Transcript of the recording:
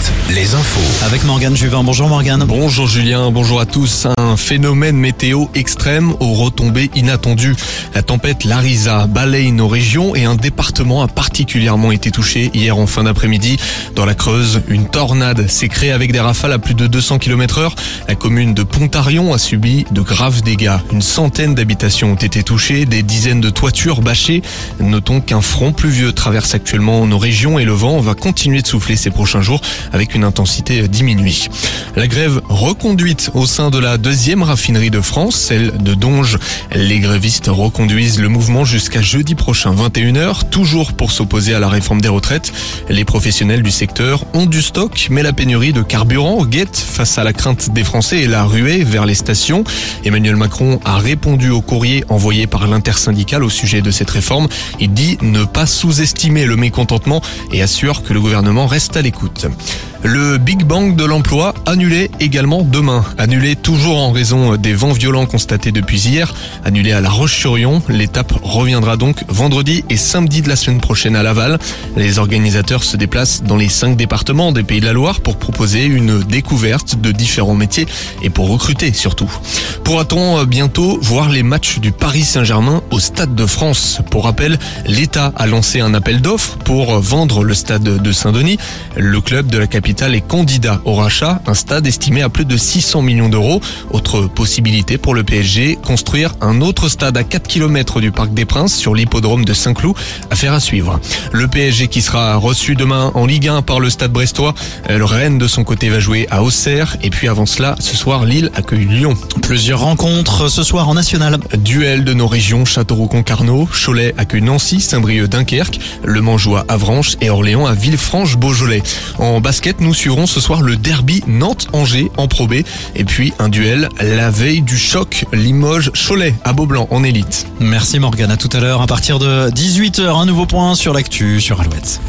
Alouette, les infos. Avec Morgane Juvin. Bonjour Morgane. Bonjour Julien, bonjour à tous. Un phénomène météo extrême aux retombées inattendues. La tempête Larisa balaye nos régions et un département a particulièrement été touché hier en fin d'après-midi. Dans la Creuse, une tornade s'est créée avec des rafales à plus de 200 km heure. La commune de Pontarion a subi de graves dégâts. Une centaine d'habitations ont été touchées, des dizaines de toitures bâchées. Notons qu'un front pluvieux traverse actuellement nos régions et le vent va continuer de souffler ces prochains jours avec une intensité diminuée. La grève reconduite au sein de la deuxième raffinerie de France, celle de Donge. Les grévistes reconduisent le mouvement jusqu'à jeudi prochain 21h, toujours pour s'opposer à la réforme des retraites. Les professionnels du secteur ont du stock, mais la pénurie de carburant guette face à la crainte des Français et la ruée vers les stations. Emmanuel Macron a répondu au courrier envoyé par l'intersyndicale au sujet de cette réforme. Il dit ne pas sous-estimer le mécontentement et assure que le gouvernement reste à l'écoute. Le Big Bang de l'emploi annulé également demain. Annulé toujours en raison des vents violents constatés depuis hier. Annulé à La Roche-sur-Yon. L'étape reviendra donc vendredi et samedi de la semaine prochaine à Laval. Les organisateurs se déplacent dans les cinq départements des Pays de la Loire pour proposer une découverte de différents métiers et pour recruter surtout. Pourra-t-on bientôt voir les matchs du Paris Saint-Germain au Stade de France? Pour rappel, l'État a lancé un appel d'offres pour vendre le stade de Saint-Denis. Le club de la capitale est candidat au rachat, un stade estimé à plus de 600 millions d'euros. Autre possibilité pour le PSG, construire un autre stade à 4 km du Parc des Princes sur l'hippodrome de Saint-Cloud. Affaire à suivre. Le PSG qui sera reçu demain en Ligue 1 par le stade brestois. Le Rennes de son côté va jouer à Auxerre. Et puis avant cela, ce soir, Lille accueille Lyon. Plusieurs rencontres ce soir en national. Duel de nos régions, Châteauroux-Concarneau, Cholet accueille Nancy, Saint-Brieuc-Dunkerque, Le Mans joue à Avranches et Orléans à Villefranche-Beaujolais. En basket, nous suivrons ce soir le derby Nantes-Angers en Pro B et puis un duel la veille du choc Limoges-Cholet à Beaublanc en élite. Merci Morgane, à tout à l'heure à partir de 18h, un nouveau point sur l'actu sur Alouette.